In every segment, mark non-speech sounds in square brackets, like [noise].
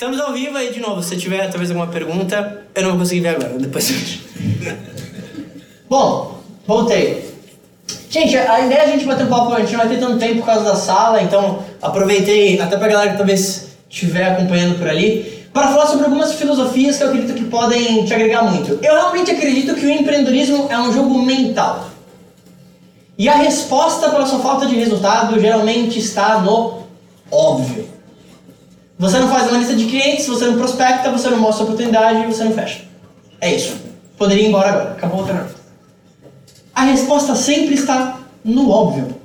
Estamos ao vivo aí de novo. Se tiver talvez alguma pergunta, eu não vou conseguir ver agora, depois. [laughs] Bom, voltei. Gente, a ideia é a gente bater um papo, a gente não vai ter tanto tempo por causa da sala, então aproveitei até pra galera que talvez estiver acompanhando por ali, para falar sobre algumas filosofias que eu acredito que podem te agregar muito. Eu realmente acredito que o empreendedorismo é um jogo mental. E a resposta para sua falta de resultado geralmente está no óbvio. Você não faz uma lista de clientes, você não prospecta, você não mostra oportunidade, você não fecha. É isso. Poderia ir embora agora. Acabou o treinamento. A resposta sempre está no óbvio.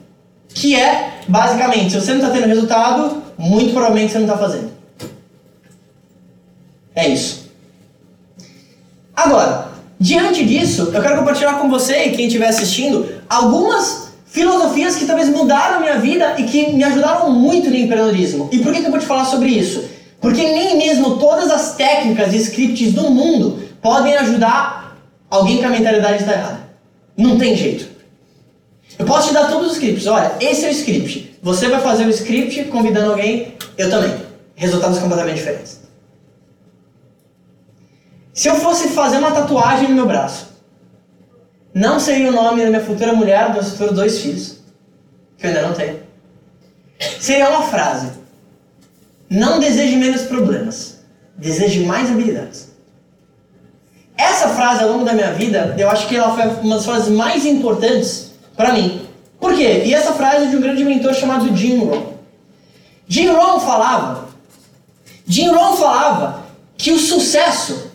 Que é, basicamente, se você não está tendo resultado, muito provavelmente você não está fazendo. É isso. Agora, diante disso, eu quero compartilhar com você e quem estiver assistindo algumas filosofias que talvez mudaram a minha vida e que me ajudaram muito no empreendedorismo. E por que, que eu vou te falar sobre isso? Porque nem mesmo todas as técnicas e scripts do mundo podem ajudar alguém que a mentalidade está errada. Não tem jeito. Eu posso te dar todos os scripts. Olha, esse é o script. Você vai fazer o script convidando alguém, eu também. Resultados completamente diferentes. Se eu fosse fazer uma tatuagem no meu braço, não seria o nome da minha futura mulher, dos meus futuros dois filhos, que eu ainda não tenho. Seria uma frase: Não deseje menos problemas, deseje mais habilidades. Essa frase ao longo da minha vida, eu acho que ela foi uma das frases mais importantes para mim. Por quê? E essa frase é de um grande mentor chamado Jim Rohn. Jim Rohn falava, Jim Rohn falava que o sucesso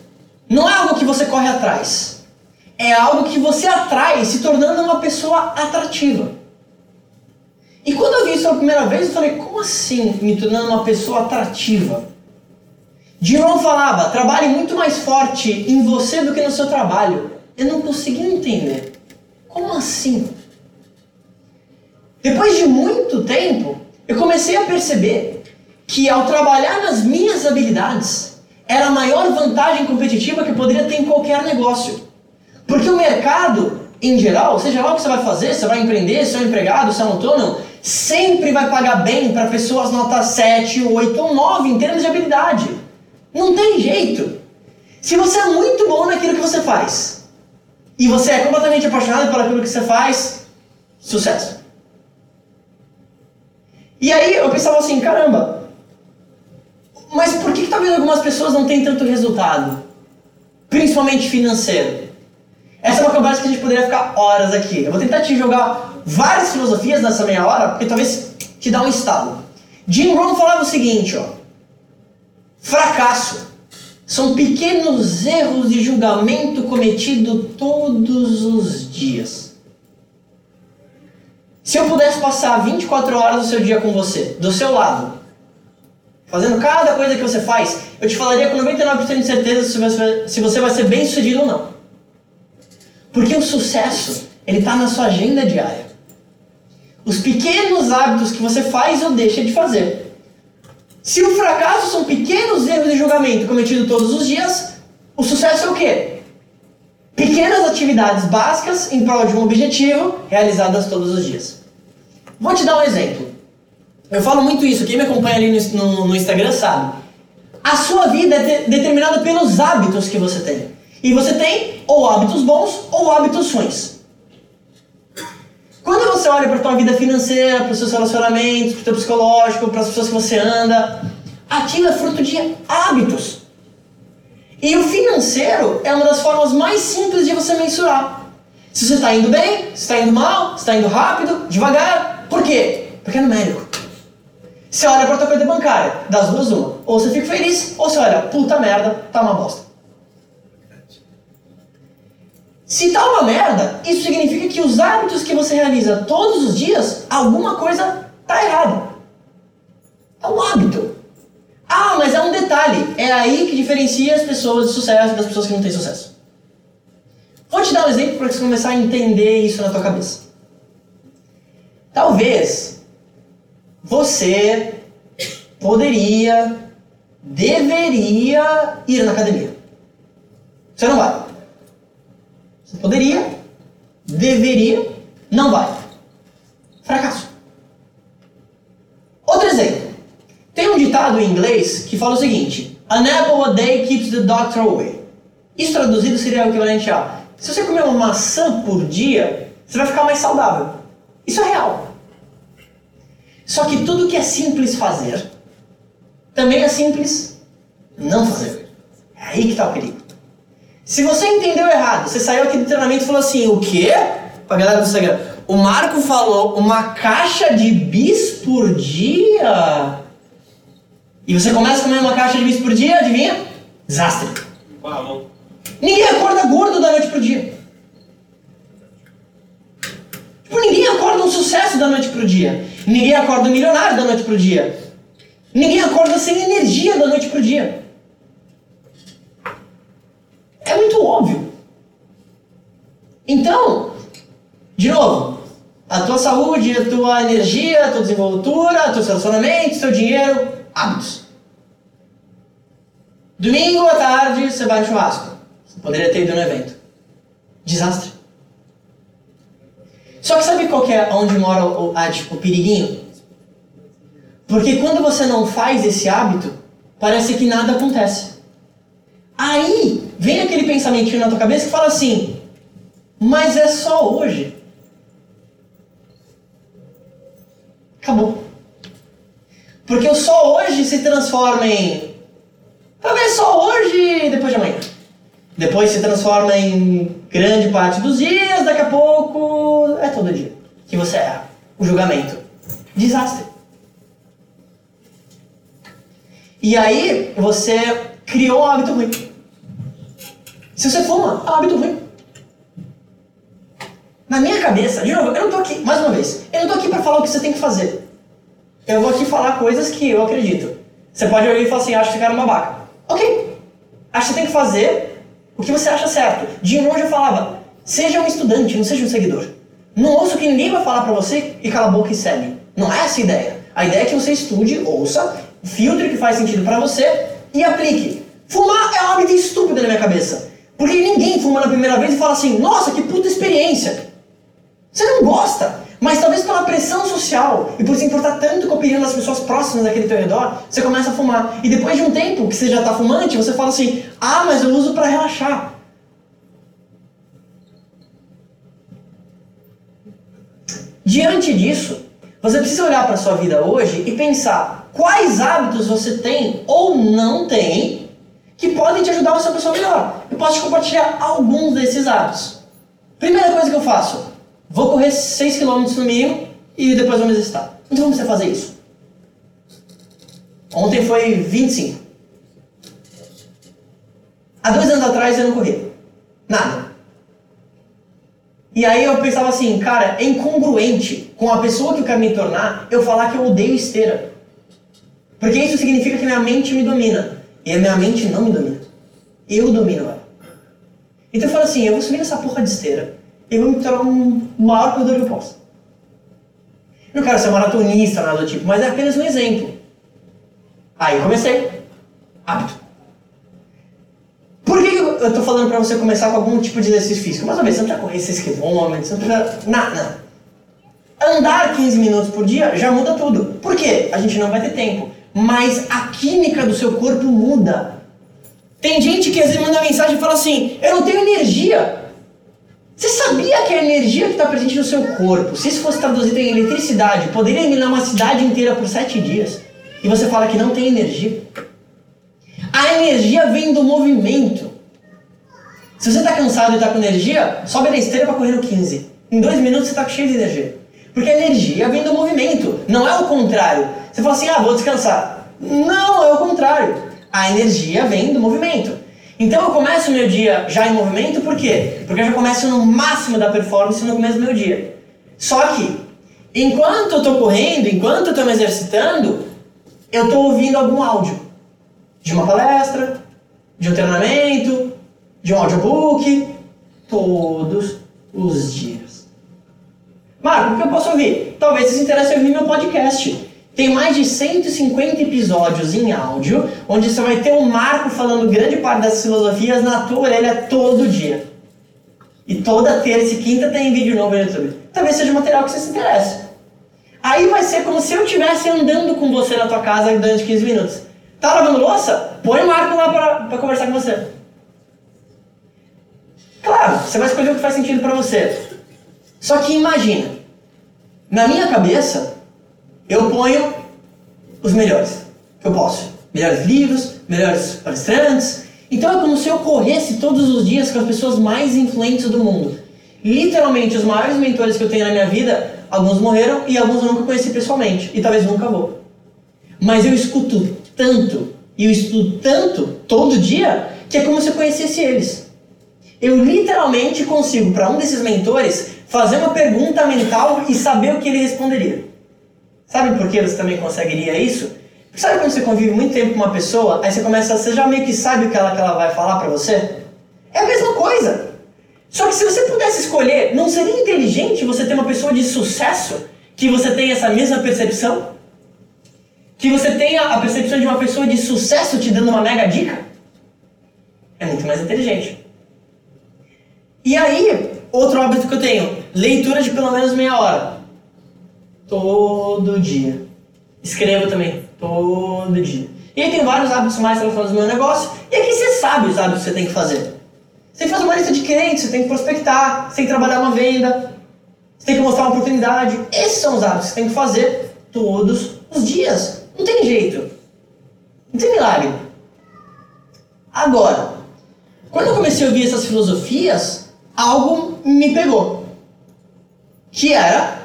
não é algo que você corre atrás, é algo que você atrai se tornando uma pessoa atrativa. E quando eu vi isso pela primeira vez, eu falei, como assim me tornando uma pessoa atrativa? Jerome falava, trabalhe muito mais forte em você do que no seu trabalho. Eu não conseguia entender. Como assim? Depois de muito tempo, eu comecei a perceber que ao trabalhar nas minhas habilidades, era a maior vantagem competitiva que eu poderia ter em qualquer negócio. Porque o mercado, em geral, seja lá o que você vai fazer, você vai empreender, se é um empregado, se é um autônomo, sempre vai pagar bem para pessoas nota 7, 8 ou 9 em termos de habilidade. Não tem jeito. Se você é muito bom naquilo que você faz e você é completamente apaixonado por aquilo que você faz, sucesso. E aí eu pensava assim, caramba, mas por que, que talvez algumas pessoas não têm tanto resultado? Principalmente financeiro. Essa é uma conversa que a gente poderia ficar horas aqui. Eu vou tentar te jogar várias filosofias nessa meia hora, porque talvez te dá um estalo. Jim Rohn falava o seguinte, ó. Fracasso são pequenos erros de julgamento cometido todos os dias. Se eu pudesse passar 24 horas do seu dia com você, do seu lado, fazendo cada coisa que você faz, eu te falaria com 99% de certeza se você vai ser bem sucedido ou não. Porque o sucesso, ele está na sua agenda diária. Os pequenos hábitos que você faz ou deixa de fazer. Se o fracasso são pequenos erros de julgamento cometidos todos os dias, o sucesso é o quê? Pequenas atividades básicas em prol de um objetivo realizadas todos os dias. Vou te dar um exemplo. Eu falo muito isso, quem me acompanha ali no, no, no Instagram sabe. A sua vida é de, determinada pelos hábitos que você tem. E você tem ou hábitos bons ou hábitos ruins. Quando você olha para a tua vida financeira, para os seus relacionamentos, para o teu psicológico, para as pessoas que você anda, aquilo é fruto de hábitos. E o financeiro é uma das formas mais simples de você mensurar. Se você está indo bem, se está indo mal, se está indo rápido, devagar. Por quê? Porque é numérico. Você olha para a tua conta bancária, das duas uma. Ou você fica feliz, ou você olha, puta merda, tá uma bosta. Se tá uma merda, isso significa que os hábitos que você realiza todos os dias, alguma coisa tá errada. É um hábito. Ah, mas é um detalhe. É aí que diferencia as pessoas de sucesso das pessoas que não têm sucesso. Vou te dar um exemplo para você começar a entender isso na tua cabeça. Talvez você poderia, deveria ir na academia. Você não vai. Você poderia, deveria, não vai. Fracasso. Outro exemplo. Tem um ditado em inglês que fala o seguinte: An apple a day keeps the doctor away. Isso traduzido seria o equivalente a: se você comer uma maçã por dia, você vai ficar mais saudável. Isso é real. Só que tudo que é simples fazer também é simples não fazer. É aí que está o perigo. Se você entendeu errado, você saiu aqui do treinamento e falou assim: o quê? Pra galera do Instagram. O Marco falou uma caixa de bis por dia. E você começa a comer uma caixa de bis por dia, adivinha? Desastre. Uau. Ninguém acorda gordo da noite pro dia. Tipo, ninguém acorda um sucesso da noite pro dia. Ninguém acorda um milionário da noite pro dia. Ninguém acorda sem energia da noite pro dia. É muito óbvio. Então, de novo, a tua saúde, a tua energia, a tua desenvoltura, teus relacionamentos, teu dinheiro, hábitos. Domingo à tarde você vai no churrasco. Você poderia ter ido no evento. Desastre. Só que sabe qual que é onde mora o, a, tipo, o periguinho? Porque quando você não faz esse hábito, parece que nada acontece. Aí vem aquele pensamentinho na tua cabeça que fala assim: mas é só hoje. Acabou. Porque o só hoje se transforma em. Talvez só hoje e depois de amanhã. Depois se transforma em grande parte dos dias, daqui a pouco é todo dia. Que você erra. O julgamento. Desastre. E aí você criou um hábito ruim. Se você fuma, é um hábito ruim. Na minha cabeça, de novo, eu não tô aqui, mais uma vez, eu não tô aqui para falar o que você tem que fazer. Eu vou aqui falar coisas que eu acredito. Você pode ouvir e falar assim, acho que ficaram uma babaca. Ok. Acho que você tem que fazer o que você acha certo. De longe eu falava, seja um estudante, não seja um seguidor. Não ouça o que ninguém vai falar para você e cala a boca e segue. Não é essa a ideia. A ideia é que você estude, ouça, filtre o que faz sentido para você e aplique. Fumar é um hábito estúpido na minha cabeça. Porque ninguém fuma na primeira vez e fala assim, nossa, que puta experiência. Você não gosta, mas talvez pela pressão social e por se importar tanto com a opinião das pessoas próximas daquele teu redor, você começa a fumar. E depois de um tempo que você já está fumante, você fala assim: ah, mas eu uso para relaxar. Diante disso, você precisa olhar para a sua vida hoje e pensar quais hábitos você tem ou não tem que podem te ajudar a ser uma pessoa melhor. Eu posso te compartilhar alguns desses hábitos. Primeira coisa que eu faço, Vou correr 6 km no mínimo e depois vou me exercitar. Então como você fazer isso? Ontem foi 25. Há dois anos atrás eu não corri. Nada. E aí eu pensava assim, cara, é incongruente com a pessoa que eu quero me tornar eu falar que eu odeio esteira. Porque isso significa que minha mente me domina. E a minha mente não me domina. Eu domino ela. Então eu falo assim, eu vou subir nessa porra de esteira eu vou me tornar um maior corredor que eu posso. Não quero ser maratonista, nada do tipo, mas é apenas um exemplo. Aí eu comecei. Hábito. Por que eu estou falando para você começar com algum tipo de exercício físico? Mais uma vez, você não precisa correr 6 km, você não precisa. Nada. Andar 15 minutos por dia já muda tudo. Por quê? A gente não vai ter tempo. Mas a química do seu corpo muda. Tem gente que às vezes manda mensagem e fala assim: Eu não tenho energia. Você sabia que a energia que está presente no seu corpo, se isso fosse traduzido em eletricidade, poderia eliminar uma cidade inteira por sete dias? E você fala que não tem energia? A energia vem do movimento. Se você está cansado e está com energia, sobe na esteira para correr no 15. Em dois minutos você está cheio de energia. Porque a energia vem do movimento, não é o contrário. Você fala assim, ah, vou descansar. Não, é o contrário. A energia vem do movimento. Então eu começo o meu dia já em movimento, por quê? Porque eu já começo no máximo da performance no começo do meu dia. Só que, enquanto eu estou correndo, enquanto eu estou me exercitando, eu estou ouvindo algum áudio. De uma palestra, de um treinamento, de um audiobook, todos os dias. Marco, o que eu posso ouvir? Talvez você se interesse ouvir meu podcast. Tem mais de 150 episódios em áudio, onde você vai ter um Marco falando grande parte das filosofias na tua orelha todo dia. E toda terça e quinta tem vídeo novo no YouTube. Talvez seja material que você se interesse. Aí vai ser como se eu estivesse andando com você na tua casa durante 15 minutos. Tá lavando louça? Põe o Marco lá pra, pra conversar com você. Claro, você vai escolher o que faz sentido para você. Só que imagina, na minha cabeça, eu ponho os melhores que eu posso. Melhores livros, melhores palestrantes. Então é como se eu corresse todos os dias com as pessoas mais influentes do mundo. Literalmente, os maiores mentores que eu tenho na minha vida, alguns morreram e alguns eu nunca conheci pessoalmente. E talvez nunca vou. Mas eu escuto tanto, e eu estudo tanto, todo dia, que é como se eu conhecesse eles. Eu literalmente consigo, para um desses mentores, fazer uma pergunta mental e saber o que ele responderia. Sabe por que você também conseguiria isso? Sabe quando você convive muito tempo com uma pessoa, aí você começa, você já meio que sabe o que ela, que ela vai falar para você? É a mesma coisa. Só que se você pudesse escolher, não seria inteligente você ter uma pessoa de sucesso que você tenha essa mesma percepção? Que você tenha a percepção de uma pessoa de sucesso te dando uma mega dica? É muito mais inteligente. E aí, outro hábito que eu tenho, leitura de pelo menos meia hora. Todo dia. Escrevo também, todo dia. E aí tem vários hábitos mais relacionados ao meu negócio. E aqui você sabe os hábitos que você tem que fazer. Você tem que fazer uma lista de clientes, você tem que prospectar, você tem que trabalhar uma venda, você tem que mostrar uma oportunidade. Esses são os hábitos que você tem que fazer todos os dias. Não tem jeito. Não tem milagre. Agora, quando eu comecei a ouvir essas filosofias, algo me pegou. Que era,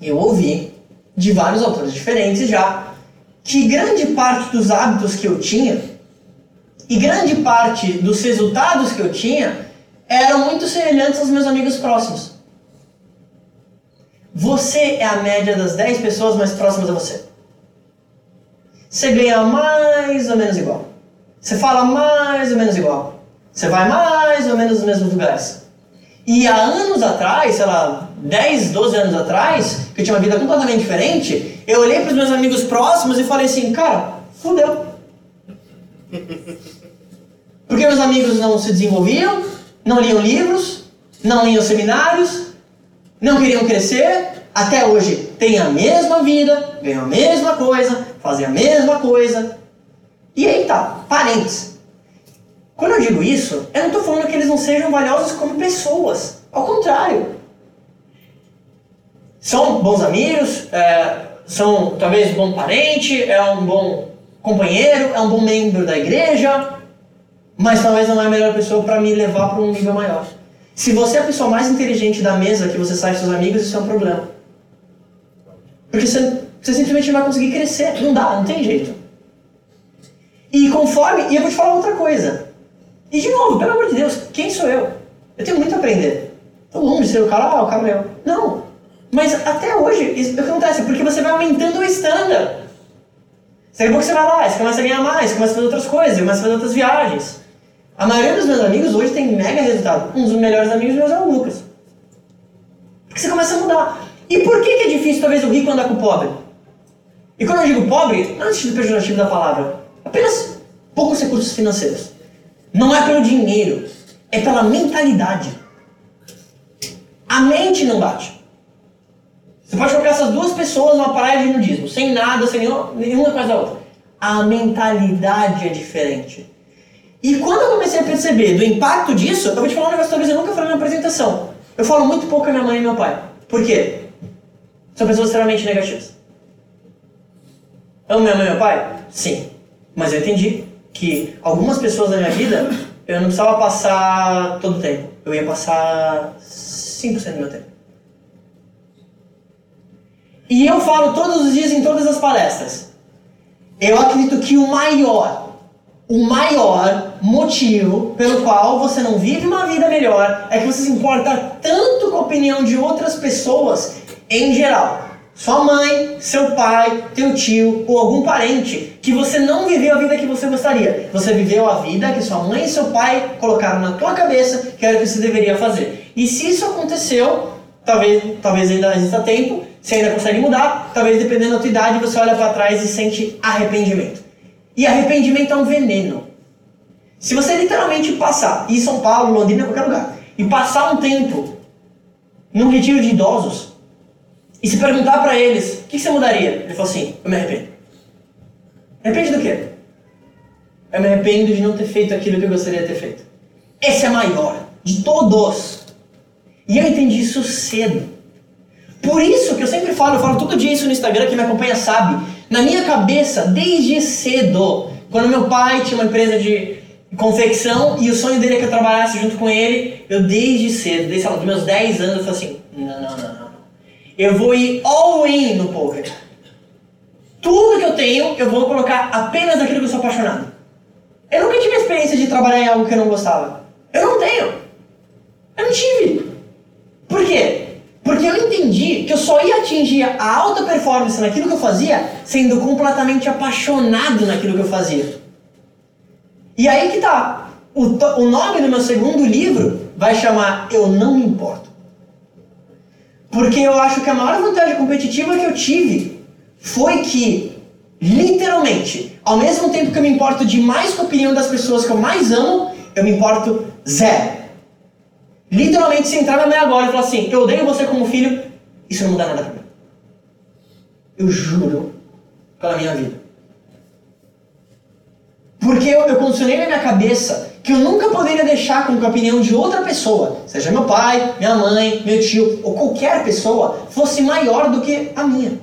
eu ouvi de vários autores diferentes já, que grande parte dos hábitos que eu tinha e grande parte dos resultados que eu tinha eram muito semelhantes aos meus amigos próximos. Você é a média das 10 pessoas mais próximas a você. Você ganha mais ou menos igual. Você fala mais ou menos igual. Você vai mais ou menos nos mesmos lugares. E há anos atrás, sei lá, 10, 12 anos atrás, que eu tinha uma vida completamente diferente, eu olhei para os meus amigos próximos e falei assim, cara, fudeu. [laughs] Porque meus amigos não se desenvolviam, não liam livros, não liam seminários, não queriam crescer, até hoje têm a mesma vida, ganham a mesma coisa, fazem a mesma coisa. E aí tá, parentes. Quando eu digo isso, eu não estou falando que eles não sejam valiosos como pessoas. Ao contrário. São bons amigos, é, são talvez um bom parente, é um bom companheiro, é um bom membro da igreja, mas talvez não é a melhor pessoa para me levar para um nível maior. Se você é a pessoa mais inteligente da mesa que você sai com seus amigos, isso é um problema. Porque você, você simplesmente não vai conseguir crescer. Não dá, não tem jeito. E conforme. E eu vou te falar outra coisa. E de novo, pelo amor de Deus, quem sou eu? Eu tenho muito a aprender. Estou longe de ser o cara, ah, o cara meu. Não. Mas até hoje, isso acontece? Porque você vai aumentando o standard. Daqui a pouco você vai lá, você começa a ganhar mais, começa a fazer outras coisas, começa a fazer outras viagens. A maioria dos meus amigos hoje tem mega resultado. Um dos melhores amigos meus é o Lucas. Porque você começa a mudar. E por que, que é difícil talvez o rico andar com o pobre? E quando eu digo pobre, não é no sentido pejorativo da palavra. Apenas poucos recursos financeiros. Não é pelo dinheiro, é pela mentalidade. A mente não bate. Você pode colocar essas duas pessoas numa praia de nudismo, sem nada, sem nenhuma, coisa da outra. A mentalidade é diferente. E quando eu comecei a perceber do impacto disso, eu vou te falar um negócio talvez eu nunca falei na apresentação. Eu falo muito pouco a minha mãe e meu pai. Por quê? São pessoas extremamente negativas. Amo minha mãe e meu pai? Sim. Mas eu entendi que algumas pessoas da minha vida eu não precisava passar todo o tempo. Eu ia passar 5% do meu tempo. E eu falo todos os dias em todas as palestras. Eu acredito que o maior, o maior motivo pelo qual você não vive uma vida melhor é que você se importa tanto com a opinião de outras pessoas em geral sua mãe, seu pai, teu tio ou algum parente que você não viveu a vida que você gostaria. Você viveu a vida que sua mãe e seu pai colocaram na tua cabeça que era o que você deveria fazer. E se isso aconteceu, talvez, talvez ainda exista tempo, você ainda consegue mudar, talvez dependendo da tua idade você olha para trás e sente arrependimento. E arrependimento é um veneno. Se você literalmente passar, em São Paulo, Londrina, qualquer lugar, e passar um tempo num retiro de idosos, e se perguntar para eles, o que, que você mudaria? Ele falou assim, eu me arrependo. Arrepende do quê? Eu me arrependo de não ter feito aquilo que eu gostaria de ter feito. Esse é maior de todos. E eu entendi isso cedo. Por isso que eu sempre falo, eu falo todo dia isso no Instagram, quem me acompanha sabe. Na minha cabeça, desde cedo, quando meu pai tinha uma empresa de confecção e o sonho dele é que eu trabalhasse junto com ele, eu desde cedo, desde lá, dos meus 10 anos, eu falei assim: não, não, não, não. Eu vou ir all in no poker. Tudo que eu tenho, eu vou colocar apenas naquilo que eu sou apaixonado. Eu nunca tive a experiência de trabalhar em algo que eu não gostava. Eu não tenho. Eu não tive. Por quê? Porque eu entendi que eu só ia atingir a alta performance naquilo que eu fazia sendo completamente apaixonado naquilo que eu fazia. E aí que tá. O, o nome do meu segundo livro vai chamar Eu Não Me Importo. Porque eu acho que a maior vantagem competitiva que eu tive foi que, literalmente, ao mesmo tempo que eu me importo demais com a opinião das pessoas que eu mais amo, eu me importo zero Literalmente, se entrar na minha agora e falar assim, eu odeio você como filho, isso não muda nada pra mim. Eu juro pela minha vida. Porque eu, eu condicionei na minha cabeça que eu nunca poderia deixar com que a opinião de outra pessoa, seja meu pai, minha mãe, meu tio ou qualquer pessoa, fosse maior do que a minha.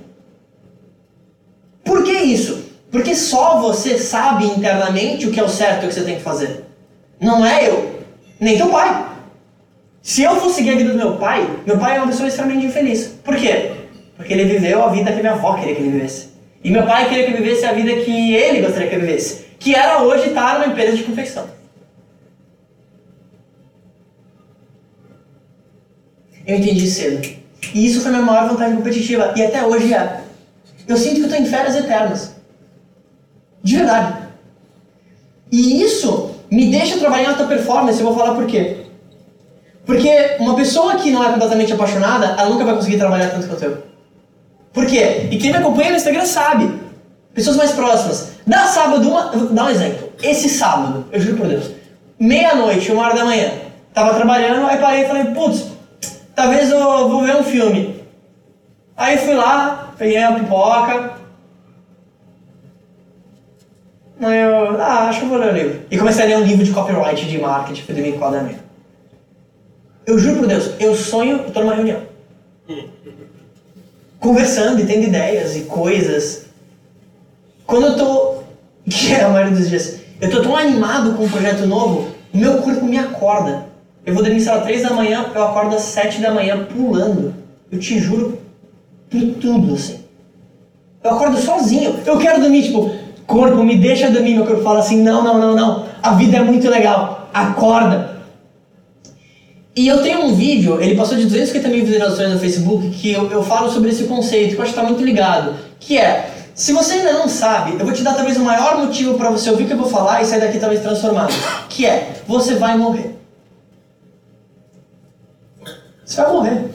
Por que isso? Porque só você sabe internamente o que é o certo e o que você tem que fazer. Não é eu, nem teu pai. Se eu for seguir a vida do meu pai, meu pai é uma pessoa extremamente infeliz. Por quê? Porque ele viveu a vida que minha avó queria que ele vivesse. E meu pai queria que ele vivesse a vida que ele gostaria que ele vivesse. Que era hoje estar numa empresa de confecção. Eu entendi cedo. E isso foi minha maior vantagem competitiva. E até hoje é. Eu sinto que eu estou em férias eternas. De verdade. E isso me deixa trabalhar em alta performance. Eu vou falar por quê. Porque uma pessoa que não é completamente apaixonada, ela nunca vai conseguir trabalhar tanto quanto eu. Por quê? E quem me acompanha no Instagram sabe. Pessoas mais próximas. Dá sábado, uma, dá um exemplo. Esse sábado, eu juro por Deus, meia-noite, uma hora da manhã, tava trabalhando, aí parei e falei, putz, talvez eu vou ver um filme. Aí fui lá, peguei a pipoca. Aí eu, ah, acho que eu vou ler o livro. E comecei a ler um livro de copyright de marketing, foi do meu enquadramento. Eu juro por Deus, eu sonho, eu tô numa reunião. Conversando e tendo ideias e coisas. Quando eu tô, [laughs] que é a maioria dos dias, eu tô tão animado com um projeto novo, meu corpo me acorda. Eu vou dormir, sei lá, 3 da manhã, eu acordo às 7 da manhã pulando. Eu te juro, por tudo, assim. Eu acordo sozinho. Eu quero dormir, tipo, corpo, me deixa dormir. Meu corpo fala assim: não, não, não, não. A vida é muito legal. Acorda. E eu tenho um vídeo, ele passou de 250 mil visualizações no Facebook, que eu, eu falo sobre esse conceito, que eu acho que está muito ligado. Que é, se você ainda não sabe, eu vou te dar talvez o maior motivo para você ouvir o que eu vou falar e sair daqui talvez transformado. Que é, você vai morrer. Você vai morrer.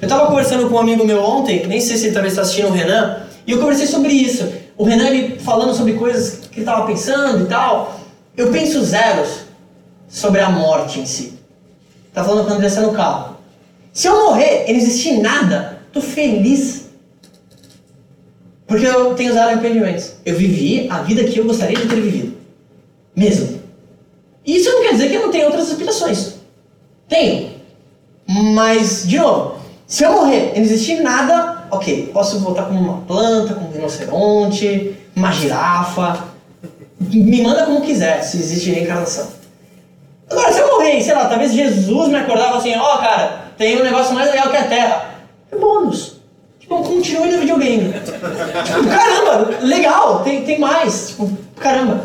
Eu estava conversando com um amigo meu ontem, nem sei se ele talvez está assistindo o Renan, e eu conversei sobre isso. O Renan ele falando sobre coisas que ele estava pensando e tal. Eu penso zeros sobre a morte em si. Tá falando com a Andressa no carro. Se eu morrer e não existir nada, tô feliz. Porque eu tenho zero arrependimentos. Eu vivi a vida que eu gostaria de ter vivido. Mesmo. E isso não quer dizer que eu não tenho outras aspirações. Tenho. Mas, de novo, se eu morrer e não existir nada, ok, posso voltar como uma planta, como um rinoceronte, uma girafa. Me manda como quiser, se existe reencarnação. Agora, se eu morrer, sei lá, talvez Jesus me acordava assim, ó, oh, cara, tem um negócio mais legal que a Terra. É bônus. Tipo, continue no videogame. tipo, caramba, legal, tem, tem mais. Tipo, caramba.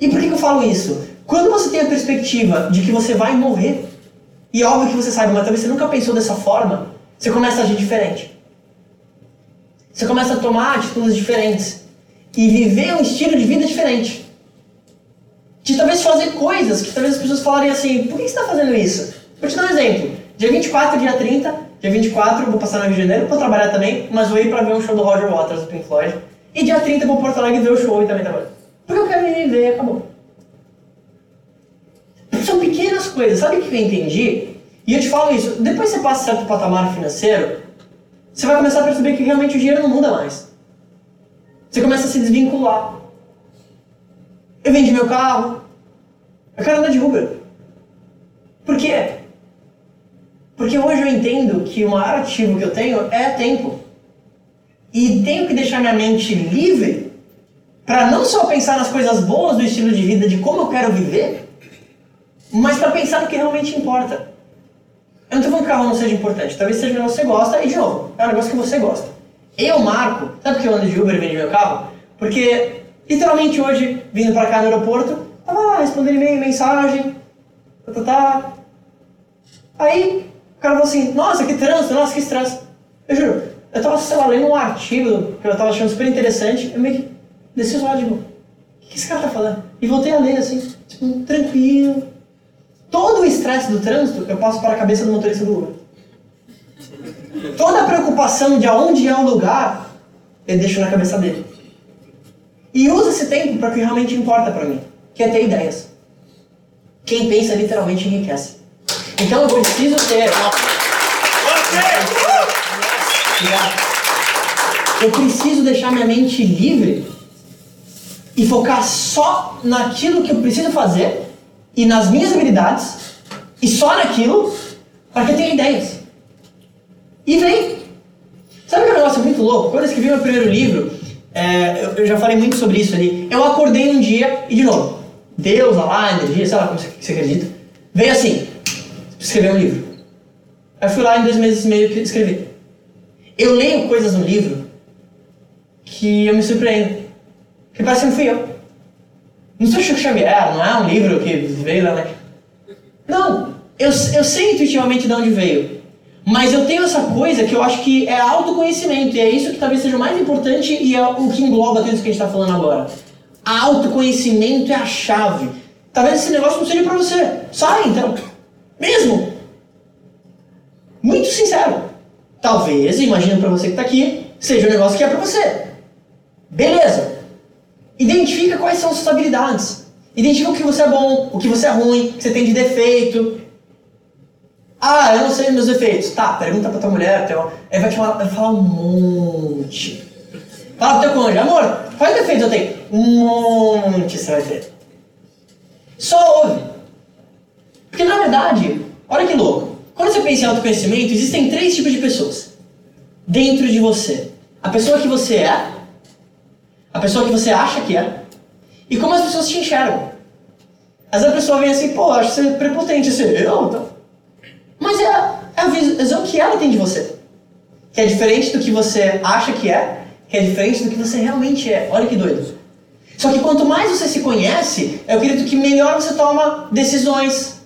E por que, que eu falo isso? Quando você tem a perspectiva de que você vai morrer, e é óbvio que você sabe, mas talvez você nunca pensou dessa forma, você começa a agir diferente. Você começa a tomar atitudes diferentes. E viver um estilo de vida diferente de talvez fazer coisas que talvez as pessoas falariam assim, por que você está fazendo isso? Vou te dar um exemplo. Dia 24, dia 30, dia 24 eu vou passar no Rio de Janeiro, vou trabalhar também, mas vou ir para ver um show do Roger Waters do Pink Floyd. E dia 30 eu vou para Porto Alegre ver o show e também trabalhar. Porque eu quero ir ver e acabou. São pequenas coisas. Sabe o que eu entendi? E eu te falo isso, depois você passa certo patamar financeiro, você vai começar a perceber que realmente o dinheiro não muda mais. Você começa a se desvincular. Eu vendi meu carro, eu quero andar de Uber. Por quê? Porque hoje eu entendo que o maior ativo que eu tenho é tempo. E tenho que deixar minha mente livre para não só pensar nas coisas boas do estilo de vida, de como eu quero viver, mas para pensar no que realmente importa. Eu não estou falando que carro não seja importante, talvez seja o que você gosta, e de novo, é um negócio que você gosta. Eu, Marco, sabe por que eu ando de Uber e vendi meu carro? Porque, literalmente hoje, vindo para cá no aeroporto, tava lá respondendo e-mail, mensagem, tá, tá, tá. Aí, o cara falou assim, nossa, que trânsito, nossa, que estresse. Eu juro, eu tava, sei lá, lendo um artigo que eu tava achando super interessante, eu meio que desci os de novo. O que esse cara tá falando? E voltei a ler assim, tipo, tranquilo. Todo o estresse do trânsito eu passo para a cabeça do motorista do Uber. Toda a preocupação de aonde é o lugar, eu deixo na cabeça dele. E usa esse tempo para o que realmente importa para mim, que é ter ideias. Quem pensa literalmente enriquece. Então eu preciso ter. Eu preciso deixar minha mente livre e focar só naquilo que eu preciso fazer e nas minhas habilidades e só naquilo para que eu tenha ideias. E vem. Sabe que é um negócio muito louco? Quando eu escrevi meu primeiro livro, é, eu, já falei muito sobre isso ali. Eu acordei um dia e, de novo, Deus, Allah, energia, sei lá como você, acredita, veio assim: escrever um livro. Aí fui lá em dois meses e meio que escrevi. Eu leio coisas no livro que eu me surpreendo. Que parece que não fui eu. Não sou Chico Xavier, não é um livro que veio lá. Né? Não, eu, eu sei intuitivamente de onde veio. Mas eu tenho essa coisa que eu acho que é autoconhecimento, e é isso que talvez seja o mais importante e é o que engloba tudo isso que a gente está falando agora. Autoconhecimento é a chave. Talvez esse negócio não seja para você. Sai então. Mesmo. Muito sincero. Talvez, imagina para você que está aqui, seja um negócio que é para você. Beleza. Identifica quais são as suas habilidades. Identifica o que você é bom, o que você é ruim, o que você tem de defeito. Ah, eu não sei meus defeitos. Tá, pergunta pra tua mulher, teu... aí vai te falar, vai falar um monte. Fala pro teu cônjuge, amor, quais defeitos eu tenho? Um monte você vai ter. Só ouve. Porque na verdade, olha que louco. Quando você pensa em autoconhecimento, existem três tipos de pessoas dentro de você: a pessoa que você é, a pessoa que você acha que é e como as pessoas te enxergam. Às vezes a pessoa vem assim, pô, acho que você é prepotente, assim, eu, então. Mas é, a visão que ela tem de você. Que é diferente do que você acha que é, que é diferente do que você realmente é. Olha que doido. Só que quanto mais você se conhece, eu acredito que melhor você toma decisões.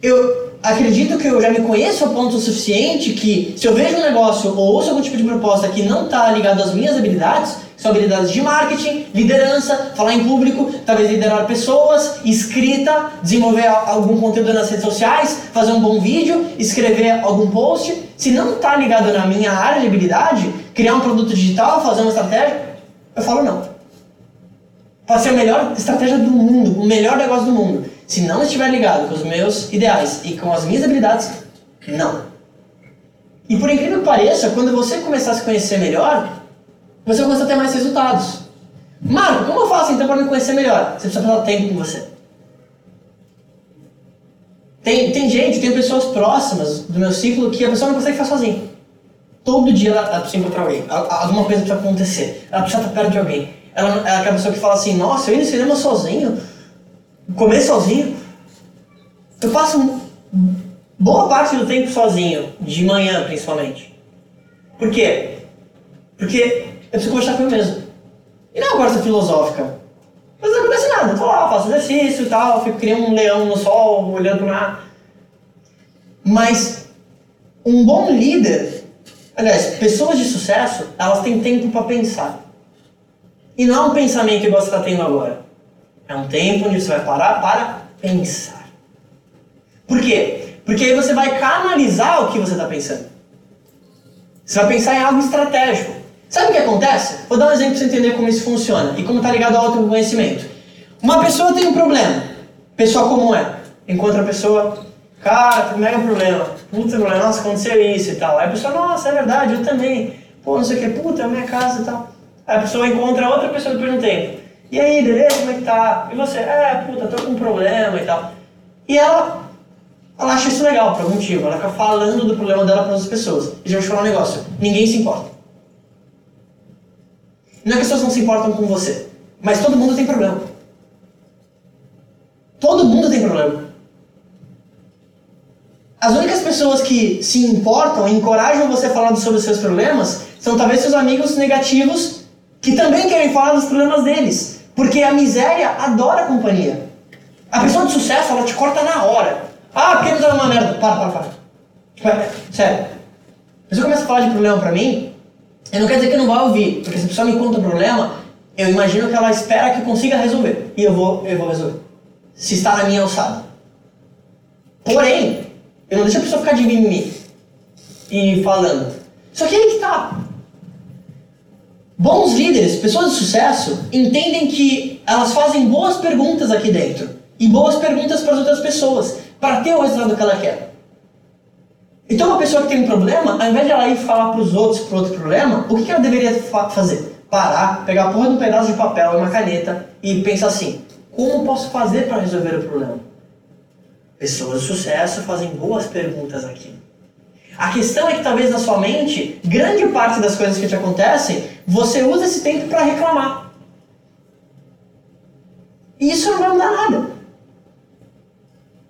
Eu acredito que eu já me conheço a ponto suficiente que se eu vejo um negócio ou ouço algum tipo de proposta que não está ligado às minhas habilidades, são habilidades de marketing, liderança, falar em público, talvez liderar pessoas, escrita, desenvolver algum conteúdo nas redes sociais, fazer um bom vídeo, escrever algum post. Se não está ligado na minha área de habilidade, criar um produto digital, fazer uma estratégia, eu falo não. Pode ser a melhor estratégia do mundo, o melhor negócio do mundo. Se não estiver ligado com os meus ideais e com as minhas habilidades, não. E por incrível que pareça, quando você começar a se conhecer melhor, você vai a ter mais resultados. Marco, como eu faço então para me conhecer melhor? Você precisa passar tempo com você. Tem, tem gente, tem pessoas próximas do meu ciclo que a pessoa não consegue fazer sozinha. Todo dia ela, ela precisa encontrar alguém. Alguma coisa precisa acontecer. Ela precisa estar perto de alguém. Ela, ela é aquela pessoa que fala assim, nossa, eu ia no cinema sozinho, comer sozinho. Eu passo boa parte do tempo sozinho, de manhã principalmente. Por quê? Porque eu preciso conversar comigo mesmo. E não é uma conversa filosófica. Mas não acontece nada. Eu tô lá, faço exercício e tal, fico criando um leão no sol, olhando lá. Mas um bom líder, aliás, pessoas de sucesso, elas têm tempo para pensar. E não é um pensamento igual você está tendo agora. É um tempo onde você vai parar para pensar. Por quê? Porque aí você vai canalizar o que você está pensando. Você vai pensar em algo estratégico. Sabe o que acontece? Vou dar um exemplo para você entender como isso funciona e como está ligado ao autoconhecimento. Uma pessoa tem um problema. Pessoa comum é. Encontra a pessoa. Cara, tem mega problema. Puta problema, nossa, aconteceu isso e tal. Aí a pessoa, nossa, é verdade, eu também. Pô, não sei o que, puta, é minha casa e tal. Aí a pessoa encontra outra pessoa depois de um tempo. E aí, beleza? Como é que tá? E você? É, puta, tô com um problema e tal. E ela, ela acha isso legal por algum motivo. Ela fica falando do problema dela para outras pessoas. E já vou te falar um negócio: ninguém se importa. Não é que as pessoas não se importam com você, mas todo mundo tem problema. Todo mundo tem problema. As únicas pessoas que se importam e encorajam você a falar sobre os seus problemas são talvez seus amigos negativos que também querem falar dos problemas deles. Porque a miséria adora a companhia. A pessoa de sucesso, ela te corta na hora. Ah, porque ele tá numa merda. Para, para, para. Tipo, é, sério. A pessoa começa a falar de problema pra mim, eu não quer dizer que não vai ouvir. Porque se a pessoa me conta um problema, eu imagino que ela espera que eu consiga resolver. E eu vou, eu vou resolver. Se está na minha alçada. Porém, eu não deixo a pessoa ficar de mimimi. E falando. Só que aí que tá. Bons líderes, pessoas de sucesso, entendem que elas fazem boas perguntas aqui dentro e boas perguntas para as outras pessoas, para ter o resultado que ela quer. Então, uma pessoa que tem um problema, ao invés de ela ir falar para os outros para outro problema, o que, ela deveria fa fazer? Parar, pegar a porra de um pedaço de papel e uma caneta e pensar assim: como posso fazer para resolver o problema? Pessoas de sucesso fazem boas perguntas aqui. A questão é que talvez na sua mente, grande parte das coisas que te acontecem, você usa esse tempo para reclamar. E isso não vai mudar nada.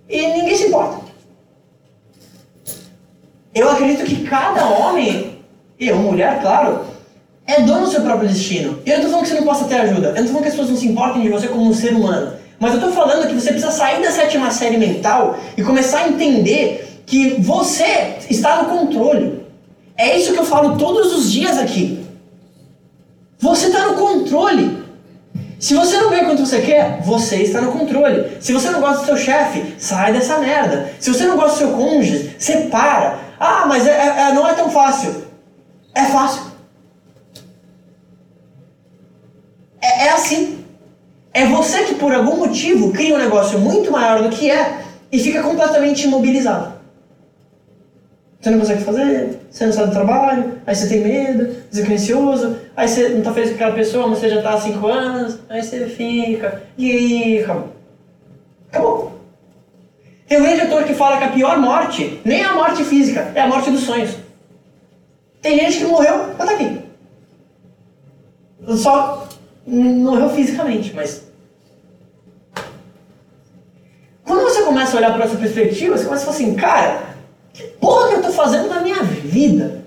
E ninguém se importa. Eu acredito que cada homem, e mulher, claro, é dono do seu próprio destino. Eu não estou falando que você não possa ter ajuda. Eu não estou falando que as pessoas não se importem de você como um ser humano. Mas eu estou falando que você precisa sair da sétima série mental e começar a entender que você está no controle. É isso que eu falo todos os dias aqui. Você está no controle. Se você não ganha quanto você quer, você está no controle. Se você não gosta do seu chefe, sai dessa merda. Se você não gosta do seu cônjuge, separa. Ah, mas é, é, é, não é tão fácil. É fácil. É, é assim. É você que por algum motivo cria um negócio muito maior do que é e fica completamente imobilizado. Você não consegue fazer, você não sai do trabalho, aí você tem medo, ansioso, aí você não está feliz com aquela pessoa, mas você já está há 5 anos, aí você fica, e aí, acabou. Acabou. Tem um grande ator que fala que a pior morte nem é a morte física, é a morte dos sonhos. Tem gente que morreu, mas tá aqui. Só morreu fisicamente, mas. Quando você começa a olhar para essa perspectiva, você começa a falar assim, cara, que porra que eu estou fazendo na minha vida?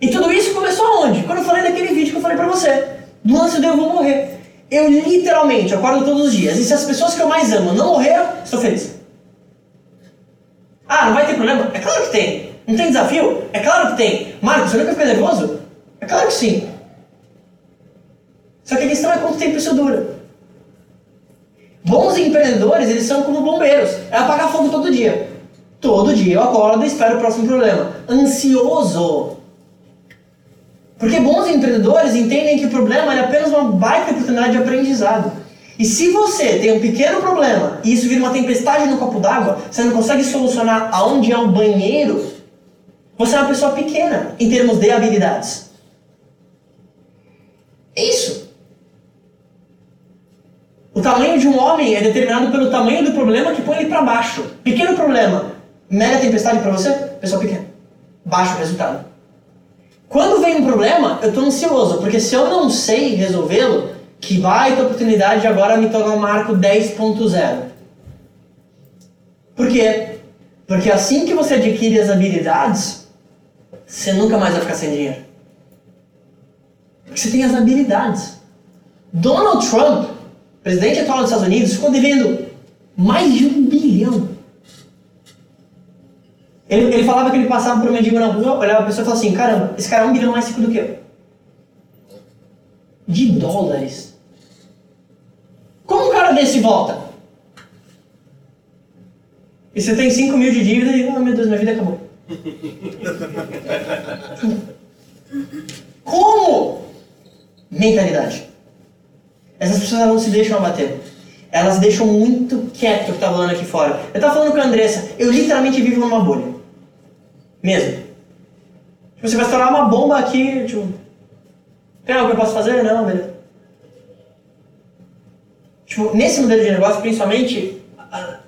E tudo isso começou aonde? Quando eu falei daquele vídeo que eu falei pra você. Do lance de eu vou morrer. Eu literalmente acordo todos os dias. E se as pessoas que eu mais amo não morreram, estou feliz. Ah, não vai ter problema? É claro que tem. Não tem desafio? É claro que tem. Marcos, você nunca fica nervoso? É claro que sim. Só que a questão é quanto tempo isso dura. Bons empreendedores, eles são como bombeiros. É apagar fogo todo dia. Todo dia eu acordo e espero o próximo problema. Ansioso. Porque bons empreendedores entendem que o problema é apenas uma baita oportunidade de aprendizado. E se você tem um pequeno problema e isso vira uma tempestade no copo d'água, você não consegue solucionar aonde é o banheiro, você é uma pessoa pequena em termos de habilidades. É isso. O tamanho de um homem é determinado pelo tamanho do problema que põe ele para baixo. Pequeno problema, Mega tempestade para você? Pessoal pequeno. Baixo resultado. Quando vem um problema, eu estou ansioso, porque se eu não sei resolvê-lo, que vai ter oportunidade de agora me tornar um marco 10.0. Por quê? Porque assim que você adquire as habilidades, você nunca mais vai ficar sem dinheiro. Porque você tem as habilidades. Donald Trump, presidente atual dos Estados Unidos, ficou devendo mais de um bilhão ele, ele falava que ele passava por um mendigo na rua, olhava a pessoa e falava assim: caramba, esse cara é um bilhão mais rico do que eu. De dólares. Como um cara desse volta? E você tem 5 mil de dívida e, oh meu Deus, minha vida acabou. [laughs] Como? Mentalidade. Essas pessoas não se deixam abater. elas deixam muito quieto o que tá falando aqui fora. Eu tava falando com a Andressa, eu literalmente vivo numa bolha. Mesmo. Tipo, você vai estourar uma bomba aqui, tipo. Tem algo que eu posso fazer? Não, beleza. Tipo, nesse modelo de negócio, principalmente,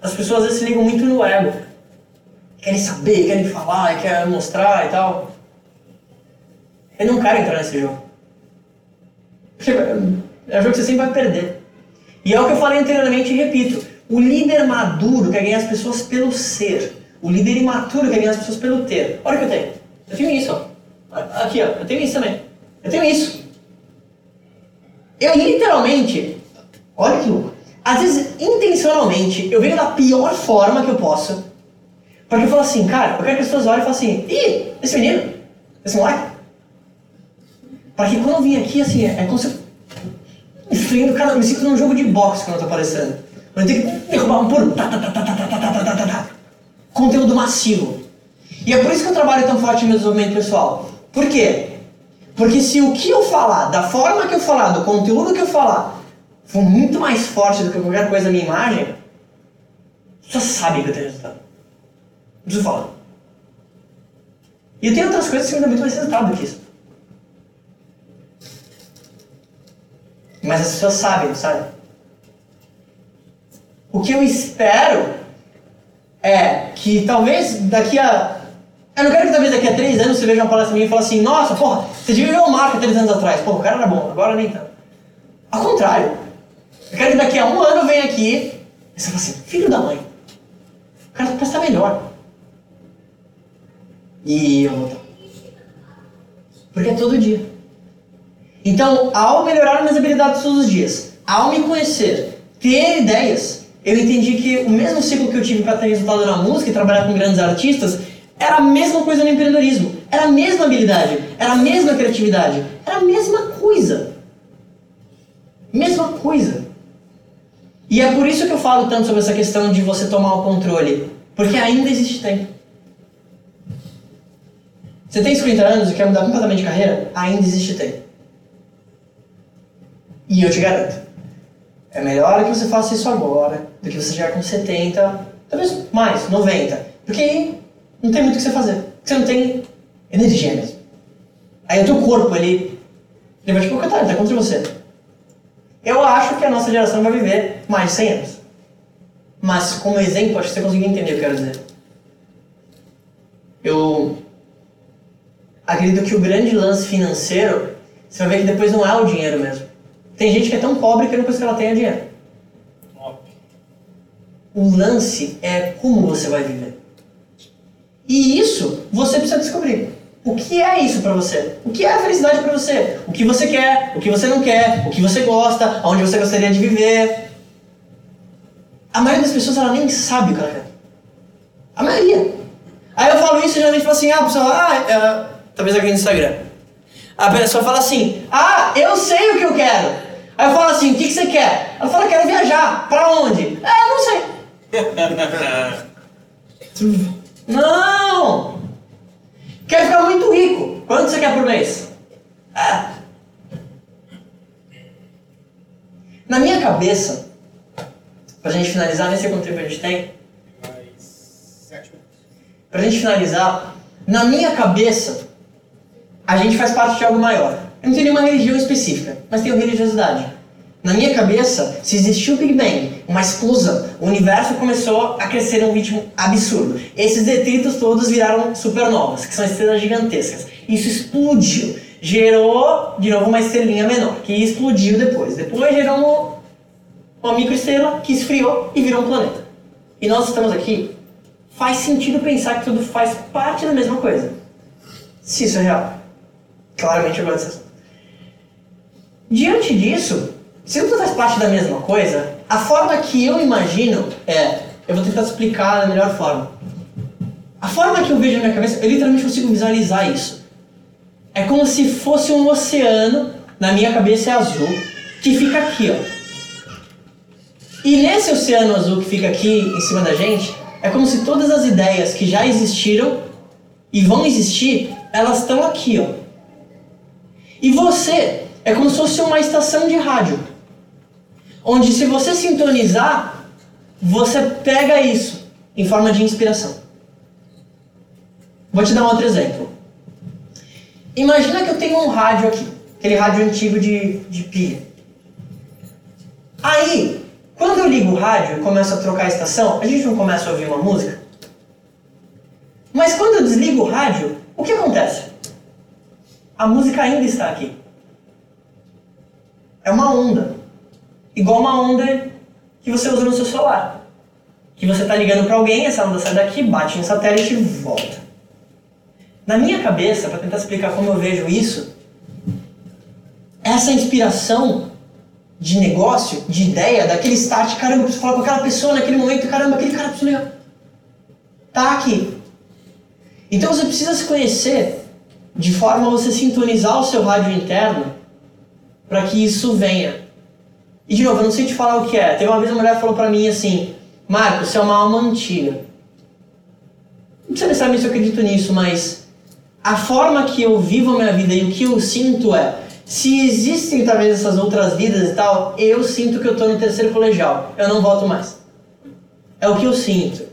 as pessoas às vezes se ligam muito no ego. Querem saber, querem falar, querem mostrar e tal. Eu não quero entrar nesse jogo. Porque é um jogo que você sempre vai perder. E é o que eu falei anteriormente e repito. O líder maduro quer ganhar as pessoas pelo ser. O líder imaturo quer ganhar as pessoas pelo ter. Olha o que eu tenho. Eu tenho isso, ó. Aqui, ó. Eu tenho isso também. Eu tenho isso. Eu literalmente, olha que louco. Às vezes, intencionalmente, eu venho da pior forma que eu posso. Porque eu falo assim, cara, eu quero que as pessoas olhem e falem assim, ih, esse menino, esse moleque. Para que quando eu vim aqui, assim, é como se eu enfrento, cara, eu me sinto num jogo de boxe quando eu tô aparecendo. Eu tenho que derrubar um por. Conteúdo massivo. E é por isso que eu trabalho tão forte no desenvolvimento pessoal. Por quê? Porque se o que eu falar, da forma que eu falar, do conteúdo que eu falar, for muito mais forte do que qualquer coisa da minha imagem, você sabe que eu tenho resultado. Não preciso falar. E eu tenho outras coisas que me dão muito mais resultado do que isso. Mas as pessoas sabem, sabe? O que eu espero é que talvez daqui a eu não quero que talvez daqui a três anos você veja uma palestra minha e fale assim, nossa, porra, você ver o Marco três anos atrás. Pô, o cara era bom, agora nem tanto. Ao contrário. Eu quero que daqui a um ano venha aqui e você fale assim, filho da mãe, o cara pode estar melhor. E eu vou estar. Porque é todo dia. Então, ao melhorar minhas habilidades todos os dias, ao me conhecer, ter ideias, eu entendi que o mesmo ciclo que eu tive para ter resultado na música e trabalhar com grandes artistas, era a mesma coisa no empreendedorismo. Era a mesma habilidade. Era a mesma criatividade. Era a mesma coisa. Mesma coisa. E é por isso que eu falo tanto sobre essa questão de você tomar o controle. Porque ainda existe tempo. Você tem 50 anos e quer mudar completamente de carreira? Ainda existe tempo. E eu te garanto, é melhor que você faça isso agora do que você chegar com 70, talvez mais, 90. Porque aí não tem muito o que você fazer. Você não tem energia mesmo. Aí o teu corpo, ele, ele vai te boicotar, ele tá contra você. Eu acho que a nossa geração vai viver mais de 100 anos. Mas, como exemplo, acho que você conseguiu entender o que eu quero dizer. Eu acredito que o grande lance financeiro, você vai ver que depois não é o dinheiro mesmo. Tem gente que é tão pobre que não precisa que ela tenha dinheiro. O lance é como você vai viver. E isso você precisa descobrir. O que é isso para você? O que é a felicidade para você? O que você quer? O que você não quer? O que você gosta? Aonde você gostaria de viver? A maioria das pessoas ela nem sabe o que ela quer. A maioria. Aí eu falo isso e geralmente falo assim, ah, pessoal, ah, é, talvez aqui no Instagram. A pessoa fala assim, ah, eu sei o que eu quero. Aí eu falo assim, o que, que você quer? Ela fala, quero viajar. Pra onde? Ah, não sei. [laughs] Não! Quer ficar muito rico. Quanto você quer por mês? Ah. Na minha cabeça, pra gente finalizar, nem sei quanto tempo a gente tem. Mais sete minutos. Pra gente finalizar, na minha cabeça, a gente faz parte de algo maior. Eu não tenho nenhuma religião específica, mas tenho religiosidade. Na minha cabeça, se existiu o Big Bang, uma explosão, o universo começou a crescer num ritmo absurdo. Esses detritos todos viraram supernovas, que são estrelas gigantescas. Isso explodiu. Gerou, de novo, uma estrelinha menor, que explodiu depois. Depois gerou uma, microestrela que esfriou e virou um planeta. E nós estamos aqui. Faz sentido pensar que tudo faz parte da mesma coisa. Se isso é real. Claramente eu gosto Diante disso, se tudo faz parte da mesma coisa, a forma que eu imagino é. Eu vou tentar explicar da melhor forma. A forma que eu vejo na minha cabeça, eu literalmente consigo visualizar isso. É como se fosse um oceano, na minha cabeça é azul, que fica aqui, ó. E nesse oceano azul que fica aqui em cima da gente, é como se todas as ideias que já existiram e vão existir, elas estão aqui, ó. E você é como se fosse uma estação de rádio onde se você sintonizar, você pega isso em forma de inspiração. Vou te dar um outro exemplo. Imagina que eu tenho um rádio aqui, aquele rádio antigo de, de pilha. Aí, quando eu ligo o rádio e começo a trocar a estação, a gente não começa a ouvir uma música? Mas quando eu desligo o rádio, o que acontece? A música ainda está aqui. É uma onda. Igual uma onda que você usa no seu celular. Que você está ligando para alguém, essa onda sai daqui, bate no satélite e volta. Na minha cabeça, para tentar explicar como eu vejo isso, essa inspiração de negócio, de ideia, daquele start, caramba, eu preciso falar com aquela pessoa naquele momento, caramba, aquele cara precisa ligar. Tá aqui. Então você precisa se conhecer de forma a você sintonizar o seu rádio interno para que isso venha. E de novo, eu não sei te falar o que é. Teve uma vez uma mulher falou para mim assim: Marco, você é uma alma antiga. Não precisa necessariamente se eu acredito nisso, mas a forma que eu vivo a minha vida e o que eu sinto é: se existem talvez essas outras vidas e tal, eu sinto que eu estou no terceiro colegial. Eu não volto mais. É o que eu sinto.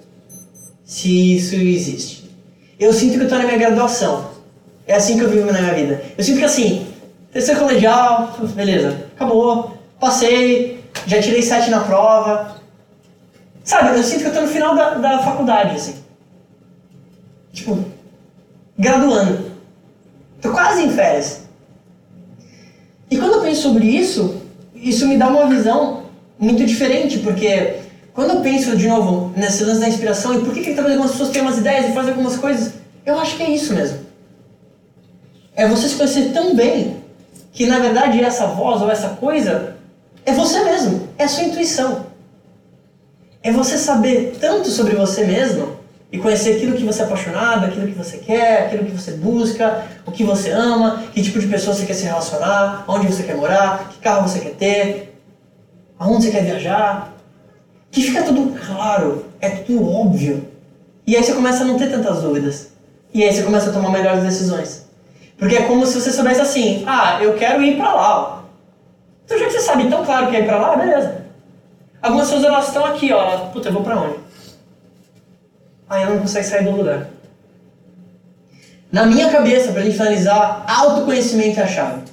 Se isso existe. Eu sinto que eu estou na minha graduação. É assim que eu vivo na minha vida. Eu sinto que assim, terceiro colegial, beleza, acabou, passei, já tirei sete na prova. Sabe, eu sinto que eu estou no final da, da faculdade, assim. Tipo, graduando. Tô quase em férias. E quando eu penso sobre isso, isso me dá uma visão muito diferente, porque quando eu penso de novo nesse lance da inspiração e por que, que talvez algumas pessoas têm umas ideias e fazem algumas coisas, eu acho que é isso mesmo. É você se conhecer tão bem que na verdade essa voz ou essa coisa é você mesmo, é sua intuição. É você saber tanto sobre você mesmo e conhecer aquilo que você é apaixonado, aquilo que você quer, aquilo que você busca, o que você ama, que tipo de pessoa você quer se relacionar, onde você quer morar, que carro você quer ter, aonde você quer viajar. Que fica tudo claro, é tudo óbvio. E aí você começa a não ter tantas dúvidas. E aí você começa a tomar melhores decisões. Porque é como se você soubesse assim, ah, eu quero ir pra lá. Então já que você sabe tão claro que é ir pra lá, beleza. Algumas pessoas elas estão aqui, ó, puta, eu vou pra onde? Aí ela não consegue sair do lugar. Na minha cabeça, para gente finalizar, autoconhecimento é a chave.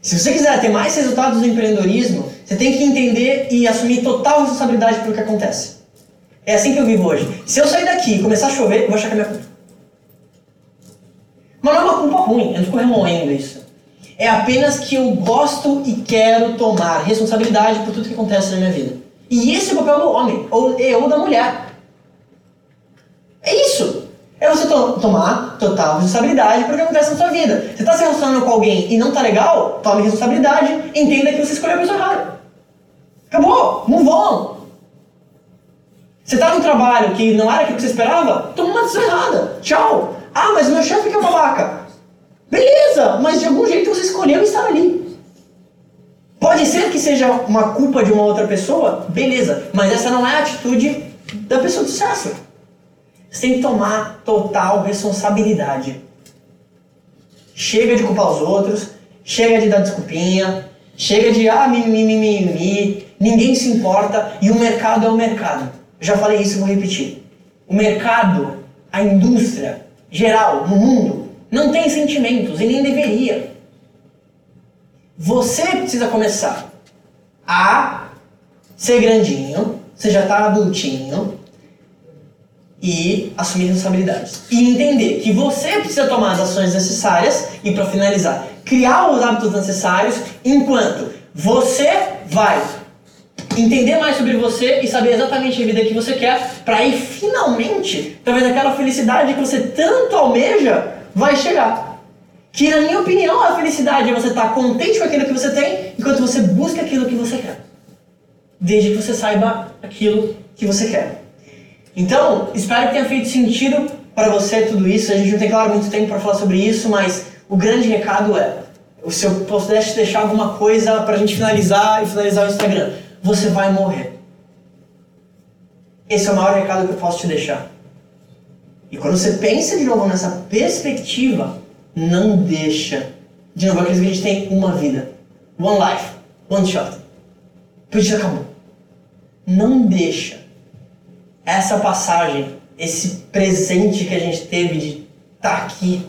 Se você quiser ter mais resultados no empreendedorismo, você tem que entender e assumir total responsabilidade pelo que acontece. É assim que eu vivo hoje. Se eu sair daqui e começar a chover, eu vou achar que é minha culpa. Mas não é uma culpa ruim, eu não fico remoendo isso. É apenas que eu gosto e quero tomar responsabilidade por tudo que acontece na minha vida. E esse é o papel do homem, ou, ou da mulher. É isso. É você to tomar total responsabilidade por o que acontece na sua vida. Você está se relacionando com alguém e não está legal? Tome responsabilidade, entenda que você escolheu a pessoa errada. Acabou, move on. Você está num trabalho que não era aquilo que você esperava? Toma uma decisão errada. Tchau. Ah, mas meu chefe que é babaca. Beleza, mas de algum jeito você escolheu estar ali. Pode ser que seja uma culpa de uma outra pessoa, beleza, mas essa não é a atitude da pessoa de sucesso. Você tem que tomar total responsabilidade. Chega de culpar os outros, chega de dar desculpinha, chega de ah, mimimi, mimimi, ninguém se importa e o mercado é o mercado. Já falei isso e vou repetir. O mercado, a indústria geral no mundo, não tem sentimentos e nem deveria. Você precisa começar a ser grandinho, você já está adultinho, e assumir responsabilidades. E entender que você precisa tomar as ações necessárias e, para finalizar, criar os hábitos necessários enquanto você vai entender mais sobre você e saber exatamente a vida que você quer para aí finalmente, talvez aquela felicidade que você tanto almeja vai chegar. Que na minha opinião a felicidade é você estar tá contente com aquilo que você tem enquanto você busca aquilo que você quer. Desde que você saiba aquilo que você quer. Então, espero que tenha feito sentido para você tudo isso. A gente não tem, claro, muito tempo para falar sobre isso, mas o grande recado é: se eu pudesse deixar alguma coisa para a gente finalizar e finalizar o Instagram, você vai morrer. Esse é o maior recado que eu posso te deixar. E quando você pensa de novo nessa perspectiva, não deixa. De novo, aqueles gente tem uma vida. One life, one shot. O pedido acabou. Não deixa essa passagem, esse presente que a gente teve de estar tá aqui,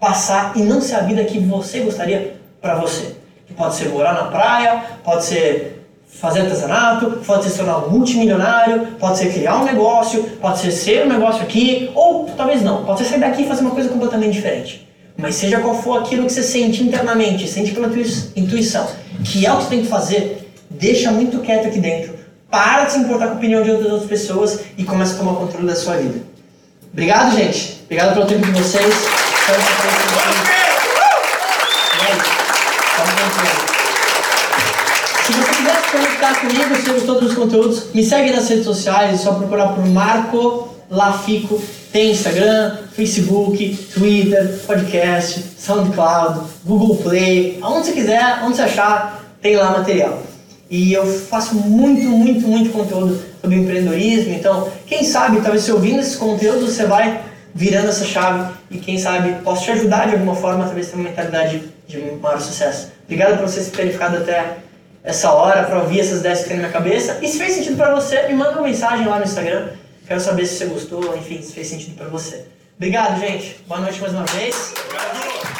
passar e não ser a vida que você gostaria para você. Que pode ser morar na praia, pode ser fazer artesanato, pode ser se tornar um multimilionário, pode ser criar um negócio, pode ser ser um negócio aqui, ou talvez não, pode ser sair daqui e fazer uma coisa completamente diferente. Mas seja qual for aquilo que você sente internamente, sente pela tua intuição, que é o que você tem que fazer, deixa muito quieto aqui dentro. Para de se importar com a opinião de outras pessoas e começa a tomar controle da sua vida. Obrigado, gente. Obrigado pelo tempo de vocês. Se você quiser se conectar comigo, se gostou dos conteúdos, me segue nas redes sociais, é só procurar por Marco Lafico. Tem Instagram, Facebook, Twitter, podcast, SoundCloud, Google Play, aonde você quiser, onde você achar, tem lá material. E eu faço muito, muito, muito conteúdo sobre empreendedorismo. Então, quem sabe, talvez se ouvindo esses conteúdos, você vai virando essa chave e quem sabe posso te ajudar de alguma forma, talvez ter uma mentalidade de maior sucesso. Obrigado por vocês terem ficado até essa hora para ouvir essas ideias que tem na minha cabeça. E se fez sentido para você, me manda uma mensagem lá no Instagram. Quero saber se você gostou, enfim, se fez sentido para você. Obrigado, gente. Boa noite mais uma vez. Obrigado.